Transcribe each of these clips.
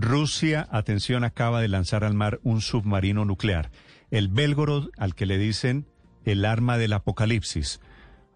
Rusia, atención, acaba de lanzar al mar un submarino nuclear, el Belgorod, al que le dicen el arma del apocalipsis.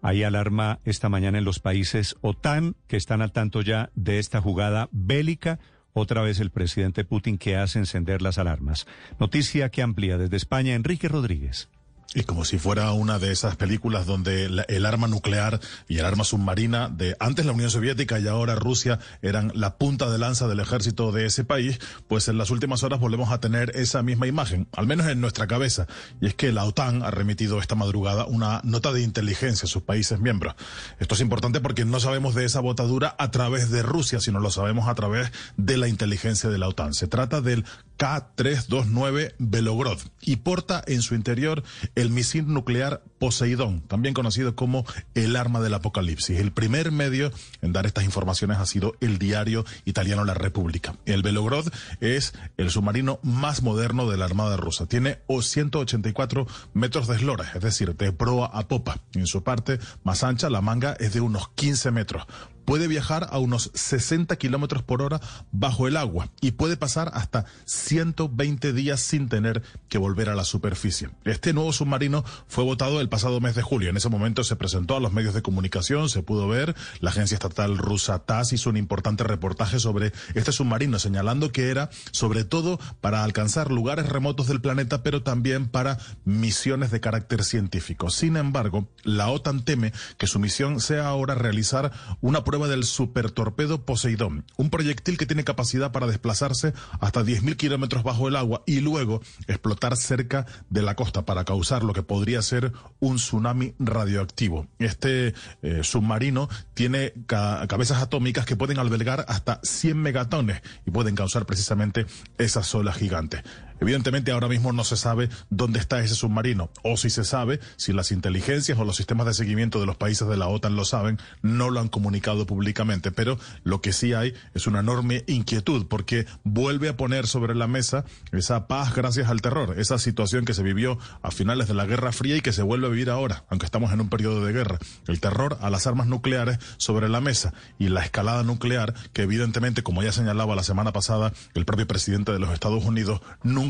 Hay alarma esta mañana en los países OTAN que están al tanto ya de esta jugada bélica. Otra vez el presidente Putin que hace encender las alarmas. Noticia que amplía desde España Enrique Rodríguez. Y como si fuera una de esas películas donde el arma nuclear y el arma submarina de antes la Unión Soviética y ahora Rusia eran la punta de lanza del ejército de ese país, pues en las últimas horas volvemos a tener esa misma imagen, al menos en nuestra cabeza. Y es que la OTAN ha remitido esta madrugada una nota de inteligencia a sus países miembros. Esto es importante porque no sabemos de esa botadura a través de Rusia, sino lo sabemos a través de la inteligencia de la OTAN. Se trata del K-329 Belogrod y porta en su interior el misil nuclear Poseidón, también conocido como el arma del apocalipsis. El primer medio en dar estas informaciones ha sido el diario italiano La República. El Belogrod es el submarino más moderno de la Armada rusa. Tiene 184 metros de eslora, es decir, de proa a popa. En su parte más ancha, la manga es de unos 15 metros puede viajar a unos 60 kilómetros por hora bajo el agua y puede pasar hasta 120 días sin tener que volver a la superficie. Este nuevo submarino fue votado el pasado mes de julio. En ese momento se presentó a los medios de comunicación, se pudo ver. La agencia estatal rusa TASS hizo un importante reportaje sobre este submarino, señalando que era sobre todo para alcanzar lugares remotos del planeta, pero también para misiones de carácter científico. Sin embargo, la OTAN teme que su misión sea ahora realizar una prueba del supertorpedo Poseidón, un proyectil que tiene capacidad para desplazarse hasta 10.000 kilómetros bajo el agua y luego explotar cerca de la costa para causar lo que podría ser un tsunami radioactivo. Este eh, submarino tiene cabezas atómicas que pueden albergar hasta 100 megatones y pueden causar precisamente esas olas gigantes. Evidentemente ahora mismo no se sabe dónde está ese submarino, o si se sabe, si las inteligencias o los sistemas de seguimiento de los países de la OTAN lo saben, no lo han comunicado públicamente, pero lo que sí hay es una enorme inquietud porque vuelve a poner sobre la mesa esa paz gracias al terror, esa situación que se vivió a finales de la Guerra Fría y que se vuelve a vivir ahora, aunque estamos en un periodo de guerra. El terror a las armas nucleares sobre la mesa y la escalada nuclear que evidentemente, como ya señalaba la semana pasada el propio presidente de los Estados Unidos,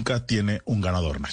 nunca tiene un ganador, Néstor.